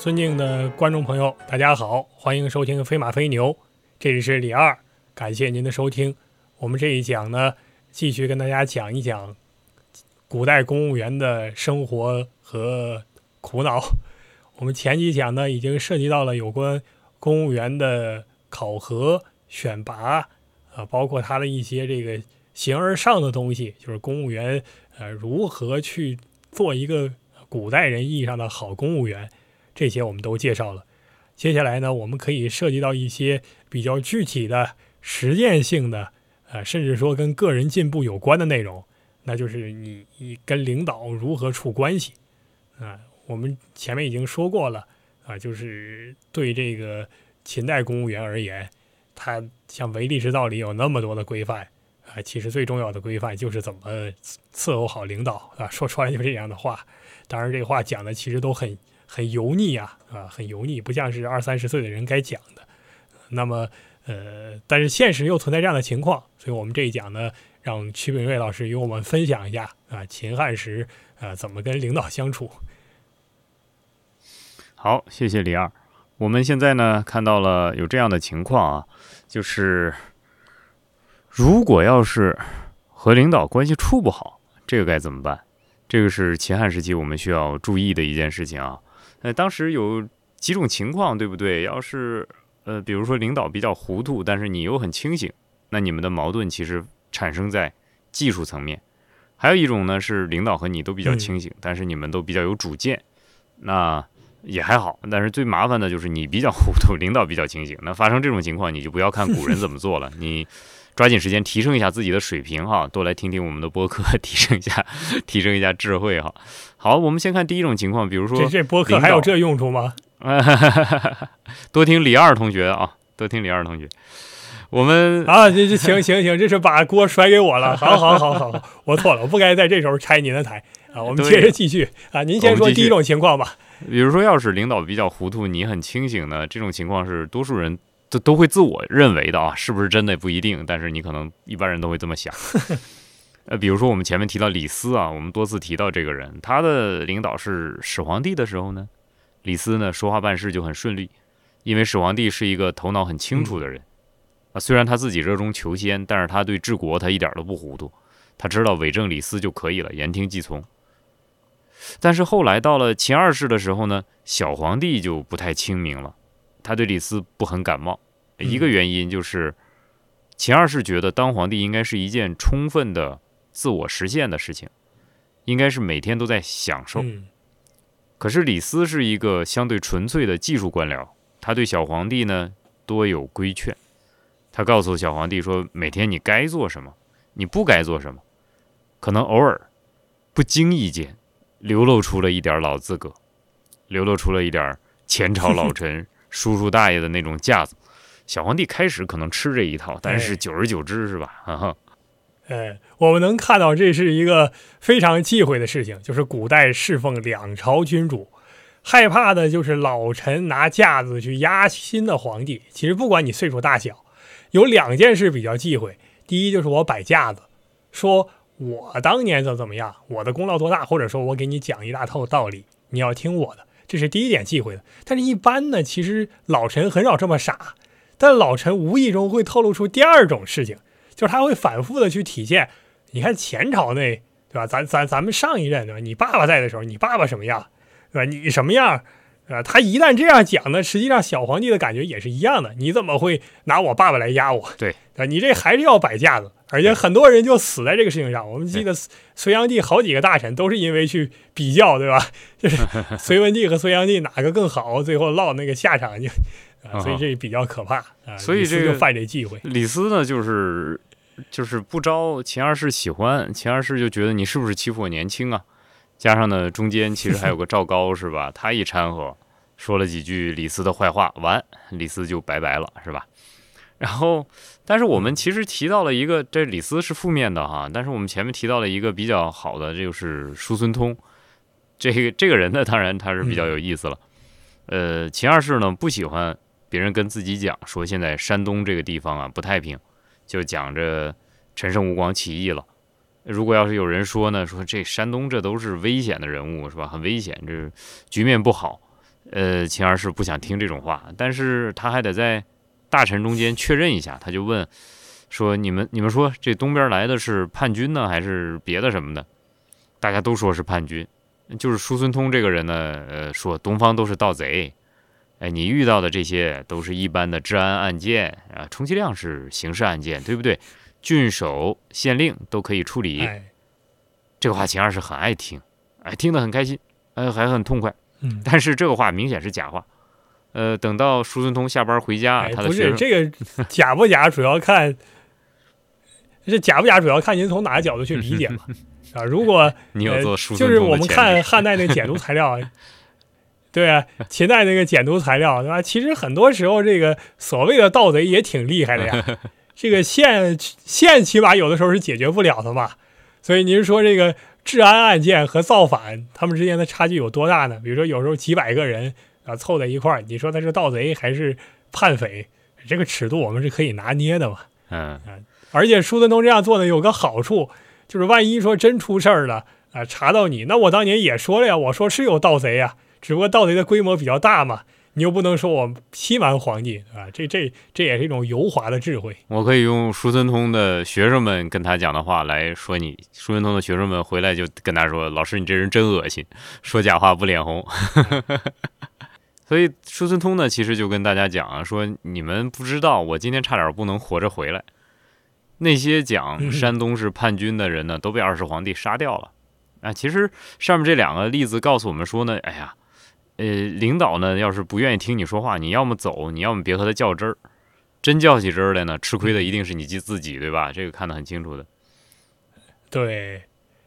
尊敬的观众朋友，大家好，欢迎收听《飞马飞牛》，这里是李二，感谢您的收听。我们这一讲呢，继续跟大家讲一讲古代公务员的生活和苦恼。我们前几讲呢，已经涉及到了有关公务员的考核、选拔，啊，包括他的一些这个形而上的东西，就是公务员呃如何去做一个古代人意义上的好公务员。这些我们都介绍了，接下来呢，我们可以涉及到一些比较具体的实践性的，呃，甚至说跟个人进步有关的内容，那就是你你跟领导如何处关系啊。我们前面已经说过了啊，就是对这个秦代公务员而言，他像唯利之道里有那么多的规范啊，其实最重要的规范就是怎么伺候好领导啊。说出来就这样的话，当然这话讲的其实都很。很油腻啊，啊，很油腻，不像是二三十岁的人该讲的。那么，呃，但是现实又存在这样的情况，所以我们这一讲呢，让曲炳瑞老师与我们分享一下啊，秦汉时啊怎么跟领导相处。好，谢谢李二。我们现在呢看到了有这样的情况啊，就是如果要是和领导关系处不好，这个该怎么办？这个是秦汉时期我们需要注意的一件事情啊。呃，当时有几种情况，对不对？要是呃，比如说领导比较糊涂，但是你又很清醒，那你们的矛盾其实产生在技术层面。还有一种呢，是领导和你都比较清醒，但是你们都比较有主见，那也还好。但是最麻烦的就是你比较糊涂，领导比较清醒。那发生这种情况，你就不要看古人怎么做了，你抓紧时间提升一下自己的水平哈，多来听听我们的播客，提升一下，提升一下智慧哈。好，我们先看第一种情况，比如说这这播客还有这用处吗？多听李二同学啊，多听李二同学。我们啊，这这行行行，这是把锅甩给我了。好好好好，我错了，我不该在这时候拆您的台啊。我们接着继续啊，您先说第一种情况吧。比如说，要是领导比较糊涂，你很清醒呢，这种情况是多数人都都会自我认为的啊，是不是真的不一定，但是你可能一般人都会这么想。呃，比如说我们前面提到李斯啊，我们多次提到这个人，他的领导是始皇帝的时候呢，李斯呢说话办事就很顺利，因为始皇帝是一个头脑很清楚的人啊，虽然他自己热衷求仙，但是他对治国他一点都不糊涂，他知道伪证李斯就可以了，言听计从。但是后来到了秦二世的时候呢，小皇帝就不太清明了，他对李斯不很感冒，一个原因就是秦二世觉得当皇帝应该是一件充分的。自我实现的事情，应该是每天都在享受。可是李斯是一个相对纯粹的技术官僚，他对小皇帝呢多有规劝。他告诉小皇帝说：“每天你该做什么，你不该做什么。可能偶尔不经意间流露出了一点老资格，流露出了一点前朝老臣叔叔大爷的那种架子。小皇帝开始可能吃这一套，但是久而久之，是吧？哈哈。”哎，我们能看到这是一个非常忌讳的事情，就是古代侍奉两朝君主，害怕的就是老臣拿架子去压新的皇帝。其实不管你岁数大小，有两件事比较忌讳。第一就是我摆架子，说我当年怎么怎么样，我的功劳多大，或者说我给你讲一大套道理，你要听我的，这是第一点忌讳的。但是，一般呢，其实老陈很少这么傻，但老陈无意中会透露出第二种事情。就是他会反复的去体现，你看前朝那对吧？咱咱咱们上一任对吧？你爸爸在的时候，你爸爸什么样，对吧？你什么样，啊？他一旦这样讲呢，实际上小皇帝的感觉也是一样的。你怎么会拿我爸爸来压我？对，啊，你这还是要摆架子，而且很多人就死在这个事情上。我们记得隋炀帝好几个大臣都是因为去比较，对吧？就是 隋文帝和隋炀帝哪个更好，最后落那个下场就啊，所以这比较可怕啊。所以这个犯这忌讳。李斯呢，就是。就是不招秦二世喜欢，秦二世就觉得你是不是欺负我年轻啊？加上呢，中间其实还有个赵高，是吧？他一掺和，说了几句李斯的坏话，完，李斯就拜拜了，是吧？然后，但是我们其实提到了一个，这李斯是负面的哈，但是我们前面提到了一个比较好的，这就是叔孙通。这个这个人呢，当然他是比较有意思了。呃，秦二世呢不喜欢别人跟自己讲说现在山东这个地方啊不太平。就讲着陈胜吴广起义了。如果要是有人说呢，说这山东这都是危险的人物，是吧？很危险，这局面不好。呃，秦二世不想听这种话，但是他还得在大臣中间确认一下，他就问说：“你们你们说这东边来的是叛军呢，还是别的什么的？”大家都说是叛军，就是叔孙通这个人呢，呃，说东方都是盗贼，哎，你遇到的这些都是一般的治安案件啊，充其量是刑事案件，对不对？郡守、县令都可以处理。这个话秦二世很爱听，哎，听得很开心，哎，还很痛快。嗯，但是这个话明显是假话。呃，等到叔孙通下班回家，他的不是这个假不假，主要看这假不假，主要看您从哪个角度去理解嘛。啊，如果你有做就是我们看汉代那个简牍材料，对啊，秦代那个简牍材料，对吧？其实很多时候这个所谓的盗贼也挺厉害的呀。这个县县起码有的时候是解决不了的嘛。所以您说这个治安案件和造反，他们之间的差距有多大呢？比如说有时候几百个人啊凑在一块儿，你说他是盗贼还是叛匪？这个尺度我们是可以拿捏的嘛。嗯而且舒孙通这样做呢，有个好处。就是万一说真出事儿了啊，查到你，那我当年也说了呀，我说是有盗贼呀，只不过盗贼的规模比较大嘛，你又不能说我欺瞒皇帝啊，这这这也是一种油滑的智慧。我可以用叔孙通的学生们跟他讲的话来说你，叔孙通的学生们回来就跟他说，老师你这人真恶心，说假话不脸红。所以叔孙通呢，其实就跟大家讲啊，说你们不知道，我今天差点不能活着回来。那些讲山东是叛军的人呢，都被二世皇帝杀掉了。啊，其实上面这两个例子告诉我们说呢，哎呀，呃，领导呢要是不愿意听你说话，你要么走，你要么别和他较真儿。真较起真儿来呢，吃亏的一定是你自己，对吧？这个看得很清楚的。对，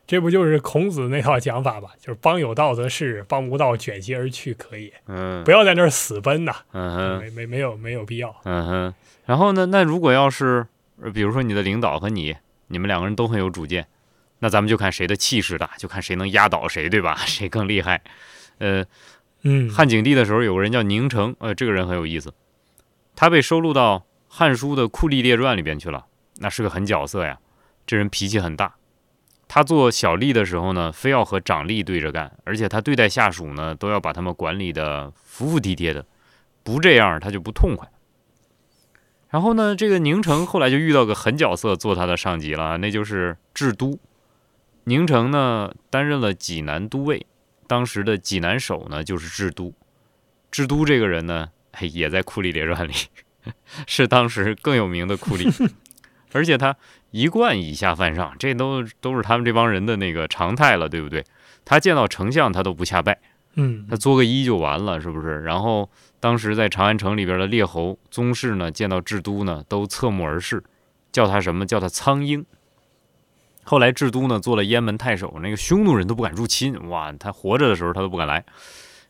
这不就是孔子那套讲法吧？就是帮有道则仕，帮无道卷席而去可以。嗯，不要在那儿死奔呐。嗯哼，没没没有没有必要。嗯哼，然后呢？那如果要是。呃，比如说你的领导和你，你们两个人都很有主见，那咱们就看谁的气势大，就看谁能压倒谁，对吧？谁更厉害？呃，汉景帝的时候有个人叫宁城，呃，这个人很有意思，他被收录到《汉书》的《酷吏列传》里边去了，那是个狠角色呀。这人脾气很大，他做小吏的时候呢，非要和长吏对着干，而且他对待下属呢，都要把他们管理的服服帖帖的，不这样他就不痛快。然后呢，这个宁城后来就遇到个狠角色做他的上级了，那就是智都。宁城呢担任了济南都尉，当时的济南守呢就是智都。智都这个人呢，也在库里列传里，是当时更有名的库里，而且他一贯以下犯上，这都都是他们这帮人的那个常态了，对不对？他见到丞相他都不下拜，嗯，他作个揖就完了，是不是？然后。当时在长安城里边的列侯宗室呢，见到智都呢，都侧目而视，叫他什么？叫他苍鹰。后来智都呢做了燕门太守，那个匈奴人都不敢入侵，哇，他活着的时候他都不敢来。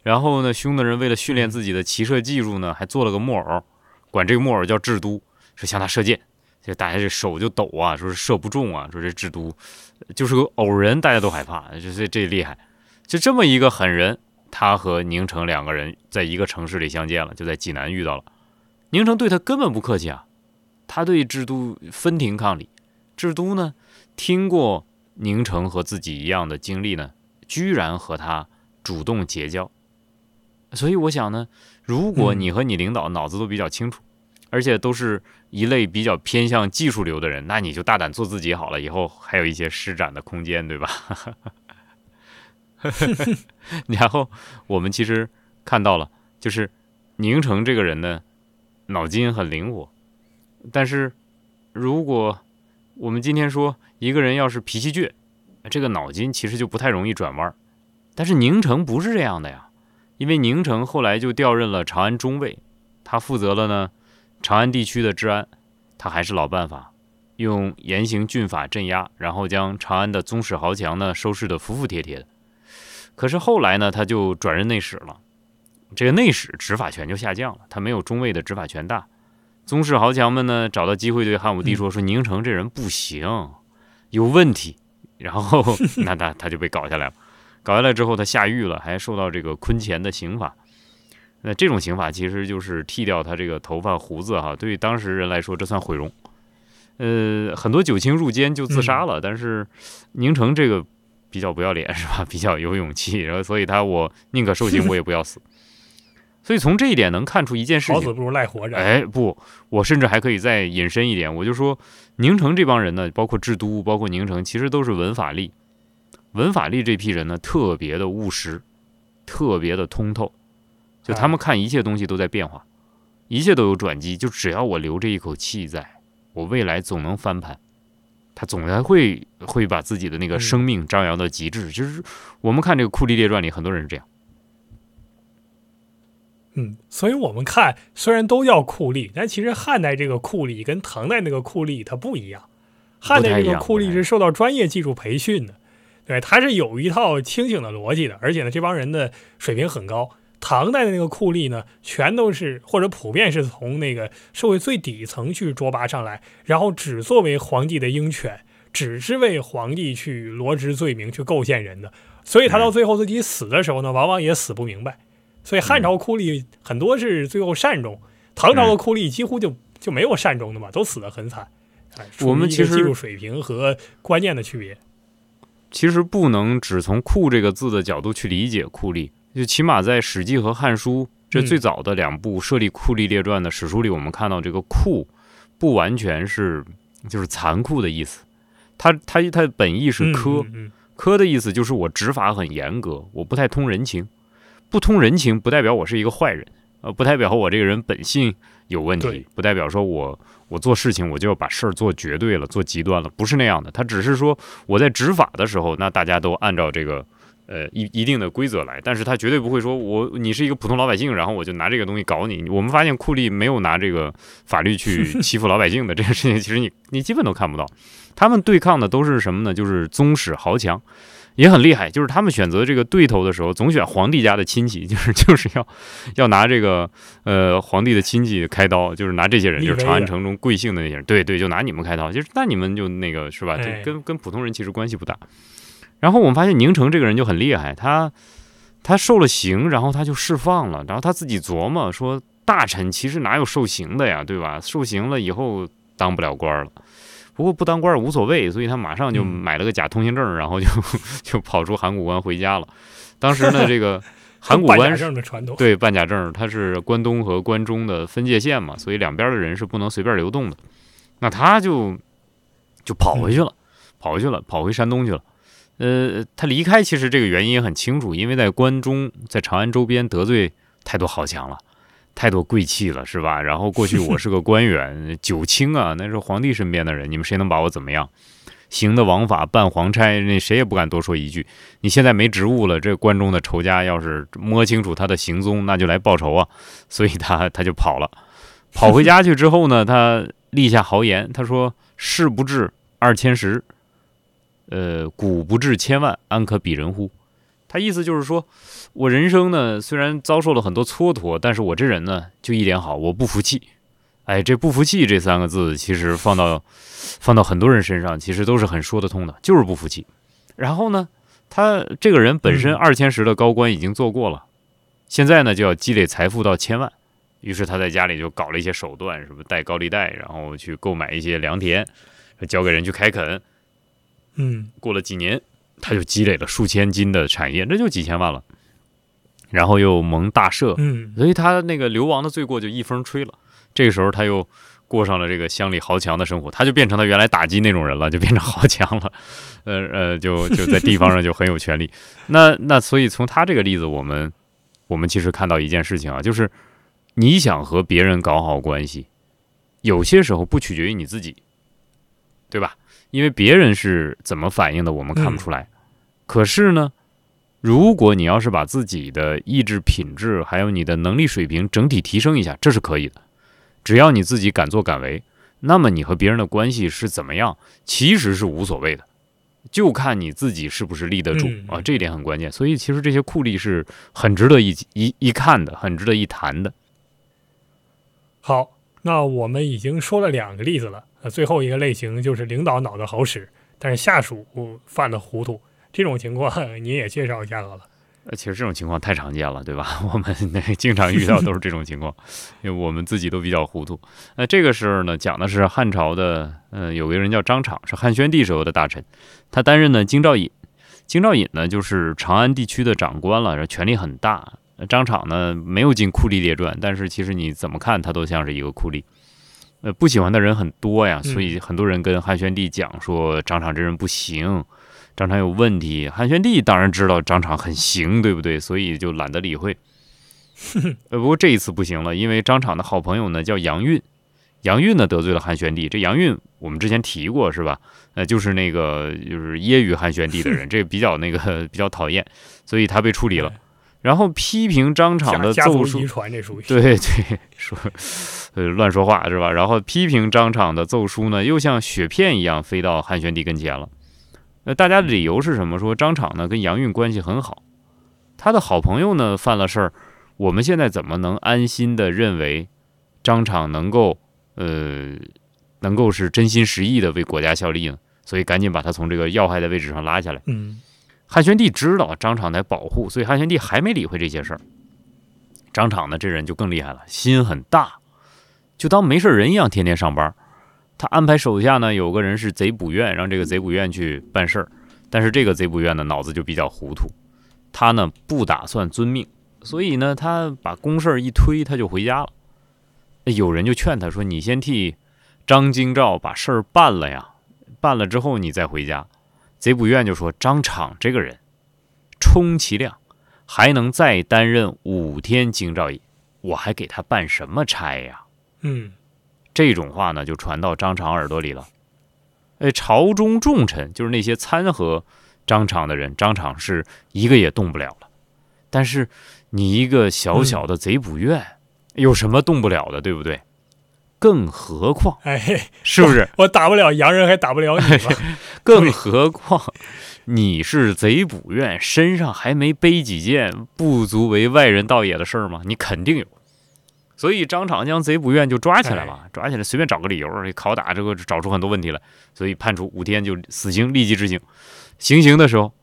然后呢，匈奴人为了训练自己的骑射技术呢，还做了个木偶，管这个木偶叫智都，说向他射箭，就大家这手就抖啊，说是射不中啊，说这智都就是个偶人，大家都害怕，这这这厉害，就这么一个狠人。他和宁城两个人在一个城市里相见了，就在济南遇到了。宁城对他根本不客气啊，他对智都分庭抗礼。智都呢，听过宁城和自己一样的经历呢，居然和他主动结交。所以我想呢，如果你和你领导脑子都比较清楚，而且都是一类比较偏向技术流的人，那你就大胆做自己好了，以后还有一些施展的空间，对吧？然后我们其实看到了，就是宁城这个人呢，脑筋很灵活。但是，如果我们今天说一个人要是脾气倔，这个脑筋其实就不太容易转弯。但是宁城不是这样的呀，因为宁城后来就调任了长安中尉，他负责了呢长安地区的治安。他还是老办法，用严刑峻法镇压，然后将长安的宗室豪强呢收拾得服服帖帖的。可是后来呢，他就转任内史了，这个内史执法权就下降了，他没有中尉的执法权大。宗室豪强们呢，找到机会对汉武帝说：“说宁城这人不行，有问题。”然后 那他他就被搞下来了。搞下来之后，他下狱了，还受到这个坤钱的刑罚。那这种刑罚其实就是剃掉他这个头发胡子哈，对于当时人来说，这算毁容。呃，很多九卿入监就自杀了，但是宁城这个。比较不要脸是吧？比较有勇气，然后所以他我宁可受刑，我也不要死。所以从这一点能看出一件事情。好死不如赖活着。哎，不，我甚至还可以再引申一点，我就说宁城这帮人呢，包括治都，包括宁城，其实都是文法力。文法力这批人呢，特别的务实，特别的通透，就他们看一切东西都在变化，一切都有转机。就只要我留这一口气，在我未来总能翻盘。他总还会会把自己的那个生命张扬到极致。就是我们看这个《库利列传》里，很多人是这样。嗯，所以我们看，虽然都叫酷吏，但其实汉代这个酷吏跟唐代那个酷吏它不一样。汉代这个酷吏是受到专业技术培训的，对，他是有一套清醒的逻辑的，而且呢，这帮人的水平很高。唐代的那个酷吏呢，全都是或者普遍是从那个社会最底层去捉拔上来，然后只作为皇帝的鹰犬，只是为皇帝去罗织罪名、去构陷人的。所以他到最后自己死的时候呢，往往也死不明白。所以汉朝酷吏很多是最后善终，唐朝的酷吏几乎就就没有善终的嘛，都死得很惨。我们其实技术水平和观念的区别，其实不能只从“酷”这个字的角度去理解酷吏，就起码在《史记》和《汉书》这最早的两部设立酷吏列传的史书里，我们看到这个“酷”不完全是就是残酷的意思，它它它本意是苛，苛的意思就是我执法很严格，我不太通人情。不通人情不代表我是一个坏人，呃，不代表我这个人本性有问题，不代表说我我做事情我就要把事儿做绝对了，做极端了，不是那样的。他只是说我在执法的时候，那大家都按照这个呃一一定的规则来，但是他绝对不会说我你是一个普通老百姓，然后我就拿这个东西搞你。我们发现库利没有拿这个法律去 欺负老百姓的这个事情，其实你你基本都看不到。他们对抗的都是什么呢？就是宗室豪强。也很厉害，就是他们选择这个对头的时候，总选皇帝家的亲戚，就是 就是要要拿这个呃皇帝的亲戚开刀，就是拿这些人，就是长安城中贵姓的那些人，对对，就拿你们开刀，就是那你们就那个是吧？就跟跟普通人其实关系不大。然后我们发现宁城这个人就很厉害，他他受了刑，然后他就释放了，然后他自己琢磨说，大臣其实哪有受刑的呀，对吧？受刑了以后当不了官了。不过不当官无所谓，所以他马上就买了个假通行证，然后就 就跑出函谷关回家了。当时呢，这个 函谷关证的传统对办假证，它是关东和关中的分界线嘛，所以两边的人是不能随便流动的。那他就就跑回去了，跑回去了，跑回山东去了。呃，他离开其实这个原因也很清楚，因为在关中，在长安周边得罪太多豪强了。太多贵气了，是吧？然后过去 我是个官员，九卿啊，那是皇帝身边的人，你们谁能把我怎么样？行的王法，办皇差，那谁也不敢多说一句。你现在没职务了，这关中的仇家要是摸清楚他的行踪，那就来报仇啊！所以他他就跑了，跑回家去之后呢，他立下豪言，他说：“事不至二千石，呃，古不至千万，安可比人乎？”他意思就是说，我人生呢虽然遭受了很多蹉跎，但是我这人呢就一点好，我不服气。哎，这不服气这三个字，其实放到放到很多人身上，其实都是很说得通的，就是不服气。然后呢，他这个人本身二千石的高官已经做过了，现在呢就要积累财富到千万，于是他在家里就搞了一些手段，什么贷高利贷，然后去购买一些良田，交给人去开垦。嗯，过了几年。他就积累了数千斤的产业，那就几千万了。然后又蒙大赦，嗯，所以他那个流亡的罪过就一风吹了。这个时候他又过上了这个乡里豪强的生活，他就变成他原来打击那种人了，就变成豪强了。呃呃，就就在地方上就很有权利。那那所以从他这个例子，我们我们其实看到一件事情啊，就是你想和别人搞好关系，有些时候不取决于你自己，对吧？因为别人是怎么反应的，我们看不出来。可是呢，如果你要是把自己的意志品质，还有你的能力水平整体提升一下，这是可以的。只要你自己敢作敢为，那么你和别人的关系是怎么样，其实是无所谓的，就看你自己是不是立得住啊，这一点很关键。所以其实这些酷吏是很值得一一一看的，很值得一谈的。好，那我们已经说了两个例子了。那最后一个类型就是领导脑子好使，但是下属犯了糊涂，这种情况你也介绍一下好了。呃，其实这种情况太常见了，对吧？我们经常遇到都是这种情况，因为我们自己都比较糊涂。那这个时候呢，讲的是汉朝的，嗯，有个人叫张敞，是汉宣帝时候的大臣，他担任呢京兆尹。京兆尹呢，就是长安地区的长官了，权力很大。张敞呢没有进酷吏列传，但是其实你怎么看他都像是一个酷吏。呃，不喜欢的人很多呀，所以很多人跟汉宣帝讲说张敞这人不行，张敞有问题。汉宣帝当然知道张敞很行，对不对？所以就懒得理会。呃，不过这一次不行了，因为张敞的好朋友呢叫杨运，杨运呢得罪了汉宣帝。这杨运我们之前提过是吧？呃，就是那个就是揶揄汉宣帝的人，这比较那个 比较讨厌，所以他被处理了。然后批评张敞的奏书，对对，说呃乱说话是吧？然后批评张敞的奏书呢，又像雪片一样飞到汉宣帝跟前了。那大家的理由是什么？说张敞呢跟杨运关系很好，他的好朋友呢犯了事儿，我们现在怎么能安心的认为张敞能够呃能够是真心实意的为国家效力呢？所以赶紧把他从这个要害的位置上拉下来。嗯。汉宣帝知道张敞在保护，所以汉宣帝还没理会这些事儿。张敞呢，这人就更厉害了，心很大，就当没事人一样，天天上班。他安排手下呢，有个人是贼捕院，让这个贼捕院去办事儿。但是这个贼捕院呢，脑子就比较糊涂，他呢不打算遵命，所以呢，他把公事儿一推，他就回家了。有人就劝他说：“你先替张京兆把事儿办了呀，办了之后你再回家。”贼捕院就说：“张敞这个人，充其量还能再担任五天京兆尹，我还给他办什么差呀？”嗯，这种话呢就传到张敞耳朵里了。哎，朝中重臣就是那些参和张敞的人，张敞是一个也动不了了。但是你一个小小的贼捕院，有什么动不了的，对不对？更何况，哎，是不是我打不了洋人，还打不了你吗？更何况你是贼捕院，身上还没背几件不足为外人道也的事儿吗？你肯定有。所以张敞将贼不愿就抓起来了，抓起来随便找个理由拷打，这个找出很多问题来，所以判处五天就死刑立即执行。行刑的时候，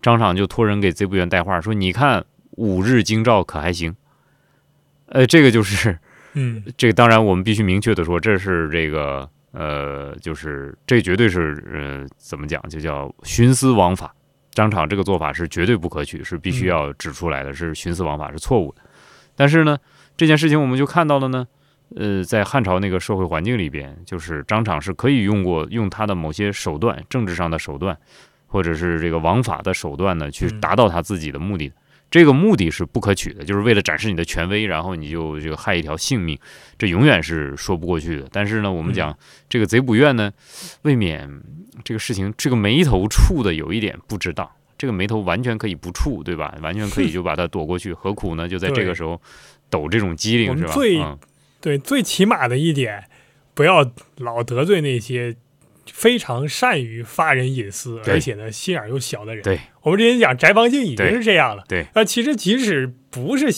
张敞就托人给贼不愿带话说：“你看五日京兆可还行？”呃，这个就是。嗯，这个当然，我们必须明确的说，这是这个呃，就是这绝对是呃，怎么讲，就叫徇私枉法。张敞这个做法是绝对不可取，是必须要指出来的，是徇私枉法，是错误的。但是呢，这件事情我们就看到了呢，呃，在汉朝那个社会环境里边，就是张敞是可以用过用他的某些手段，政治上的手段，或者是这个王法的手段呢，去达到他自己的目的。这个目的是不可取的，就是为了展示你的权威，然后你就就害一条性命，这永远是说不过去的。但是呢，我们讲这个贼捕院呢，未免这个事情这个眉头触的有一点不值当，这个眉头完全可以不触，对吧？完全可以 就把它躲过去，何苦呢？就在这个时候抖这种机灵，是吧？最对最起码的一点，不要老得罪那些。非常善于发人隐私，而且呢心眼又小的人。对，我们之前讲翟方静已经是这样了。对，那其实即使不是。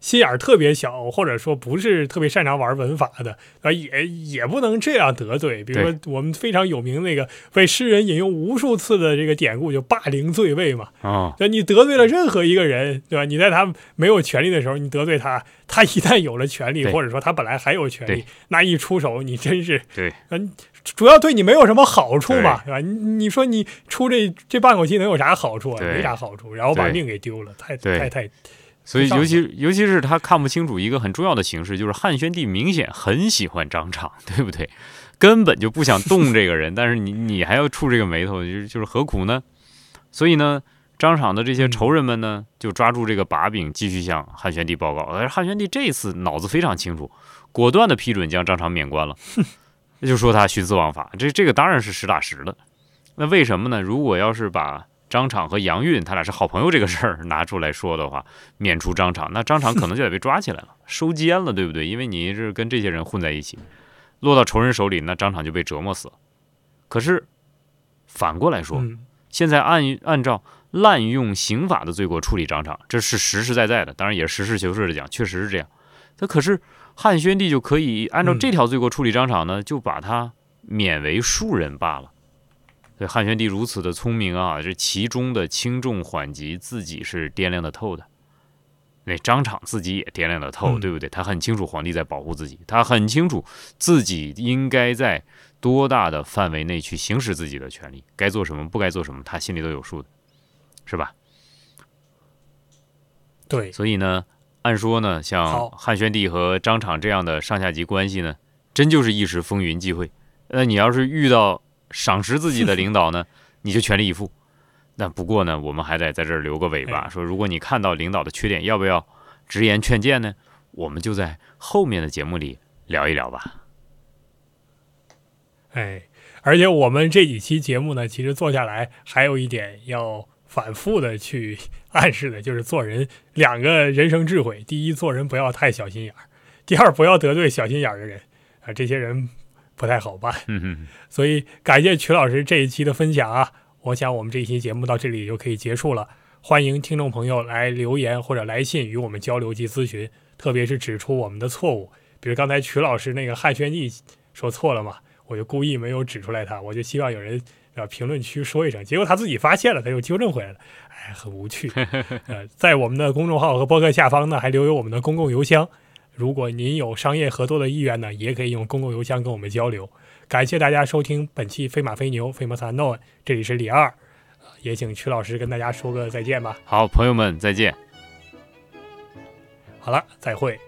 心眼儿特别小，或者说不是特别擅长玩文法的啊，也也不能这样得罪。比如说我们非常有名那个被诗人引用无数次的这个典故，就霸凌罪位嘛。啊，你得罪了任何一个人，对吧？你在他没有权利的时候，你得罪他，他一旦有了权利，或者说他本来还有权利，那一出手，你真是对，嗯，主要对你没有什么好处嘛，对吧？你你说你出这这半口气能有啥好处啊？没啥好处，然后把命给丢了，太太太。所以，尤其尤其是他看不清楚一个很重要的形势，就是汉宣帝明显很喜欢张敞，对不对？根本就不想动这个人，但是你你还要触这个眉头，就是就是何苦呢？所以呢，张敞的这些仇人们呢，就抓住这个把柄，继续向汉宣帝报告。而汉宣帝这次脑子非常清楚，果断的批准将张敞免官了，那 就说他徇私枉法。这这个当然是实打实的。那为什么呢？如果要是把张敞和杨运他俩是好朋友，这个事儿拿出来说的话，免除张敞，那张敞可能就得被抓起来了，收监了，对不对？因为你是跟这些人混在一起，落到仇人手里，那张敞就被折磨死了。可是反过来说，现在按按照滥用刑法的罪过处理张敞，这是实实在在的，当然也是实事求是的讲，确实是这样。那可是汉宣帝就可以按照这条罪过处理张敞呢，就把他免为庶人罢了。对汉宣帝如此的聪明啊，这其中的轻重缓急自己是掂量的透的。那张敞自己也掂量的透，对不对？他很清楚皇帝在保护自己，他很清楚自己应该在多大的范围内去行使自己的权利，该做什么，不该做什么，他心里都有数的，是吧？对，所以呢，按说呢，像汉宣帝和张敞这样的上下级关系呢，真就是一时风云际会。那你要是遇到赏识自己的领导呢，你就全力以赴。那不过呢，我们还得在这儿留个尾巴，哎说如果你看到领导的缺点，要不要直言劝谏呢？我们就在后面的节目里聊一聊吧。哎，而且我们这几期节目呢，其实做下来还有一点要反复的去暗示的，就是做人两个人生智慧：第一，做人不要太小心眼儿；第二，不要得罪小心眼儿的人啊，这些人不太好办。所以感谢曲老师这一期的分享啊！我想我们这一期节目到这里就可以结束了。欢迎听众朋友来留言或者来信与我们交流及咨询，特别是指出我们的错误，比如刚才曲老师那个汉宣帝说错了嘛，我就故意没有指出来他，我就希望有人呃评论区说一声，结果他自己发现了，他又纠正回来了，哎，很无趣。呃，在我们的公众号和博客下方呢，还留有我们的公共邮箱，如果您有商业合作的意愿呢，也可以用公共邮箱跟我们交流。感谢大家收听本期飞马飞牛 Famous Unknown，这里是李二，呃也请曲老师跟大家说个再见吧。好，朋友们再见。好了，再会。